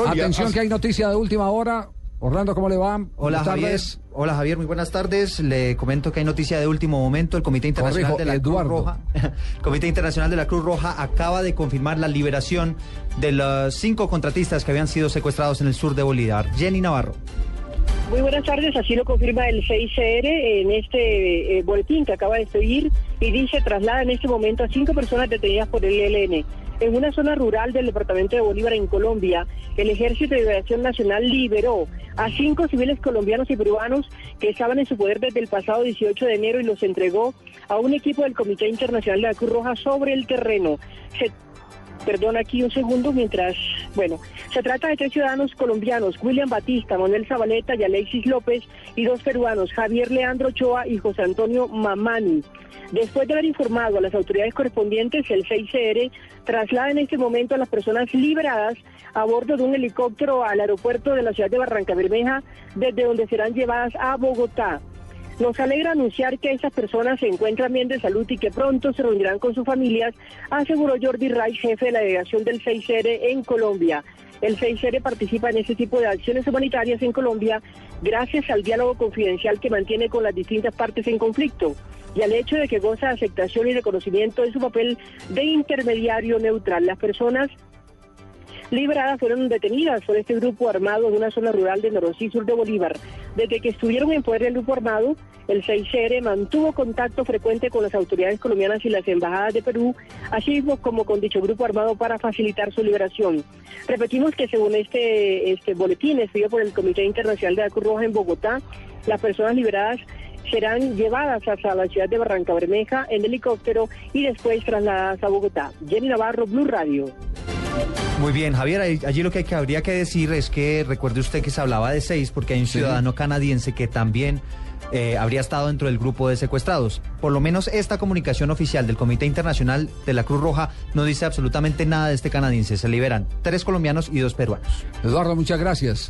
Atención que hay noticia de última hora. Orlando, ¿cómo le va? Hola Buenas Javier. tardes. Hola Javier, muy buenas tardes. Le comento que hay noticia de último momento. El Comité Internacional Corrijo, de la Eduardo. Cruz Roja, el Comité Internacional de la Cruz Roja acaba de confirmar la liberación de los cinco contratistas que habían sido secuestrados en el sur de Bolívar. Jenny Navarro. Muy buenas tardes, así lo confirma el 6CR en este eh, boletín que acaba de seguir y dice traslada en este momento a cinco personas detenidas por el ELN. En una zona rural del departamento de Bolívar, en Colombia, el Ejército de Liberación Nacional liberó a cinco civiles colombianos y peruanos que estaban en su poder desde el pasado 18 de enero y los entregó a un equipo del Comité Internacional de la Cruz Roja sobre el terreno. Perdón, aquí un segundo mientras... Bueno, se trata de tres ciudadanos colombianos, William Batista, Manuel Zabaleta y Alexis López, y dos peruanos, Javier Leandro Ochoa y José Antonio Mamani. Después de haber informado a las autoridades correspondientes, el 6CR traslada en este momento a las personas liberadas a bordo de un helicóptero al aeropuerto de la ciudad de Barranca Bermeja, desde donde serán llevadas a Bogotá. Nos alegra anunciar que estas personas se encuentran bien de salud y que pronto se reunirán con sus familias, aseguró Jordi Ray, jefe de la delegación del 6R en Colombia. El 6R participa en este tipo de acciones humanitarias en Colombia gracias al diálogo confidencial que mantiene con las distintas partes en conflicto y al hecho de que goza aceptación y reconocimiento de su papel de intermediario neutral. Las personas liberadas fueron detenidas por este grupo armado en una zona rural de Norosí, sur de Bolívar. Desde que estuvieron en poder del grupo armado, el 6CR mantuvo contacto frecuente con las autoridades colombianas y las embajadas de Perú, así como con dicho grupo armado para facilitar su liberación. Repetimos que según este, este boletín expedido por el Comité Internacional de la Cruz Roja en Bogotá, las personas liberadas serán llevadas hasta la ciudad de Barranca Bermeja en helicóptero y después trasladadas a Bogotá. Jenny Navarro, Blue Radio. Muy bien, Javier, allí lo que, hay que habría que decir es que recuerde usted que se hablaba de seis porque hay un ciudadano canadiense que también eh, habría estado dentro del grupo de secuestrados. Por lo menos esta comunicación oficial del Comité Internacional de la Cruz Roja no dice absolutamente nada de este canadiense. Se liberan tres colombianos y dos peruanos. Eduardo, muchas gracias.